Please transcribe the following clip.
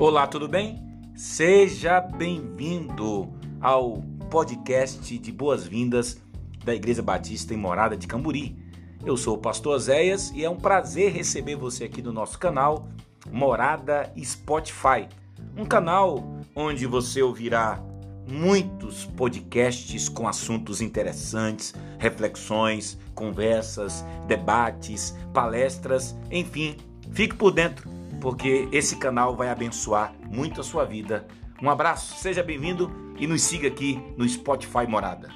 Olá, tudo bem? Seja bem-vindo ao podcast de boas-vindas da Igreja Batista em Morada de Camburi. Eu sou o pastor Zéias e é um prazer receber você aqui no nosso canal Morada Spotify, um canal onde você ouvirá muitos podcasts com assuntos interessantes, reflexões, conversas, debates, palestras, enfim, fique por dentro, porque esse canal vai abençoar muito a sua vida. Um abraço, seja bem-vindo e nos siga aqui no Spotify Morada.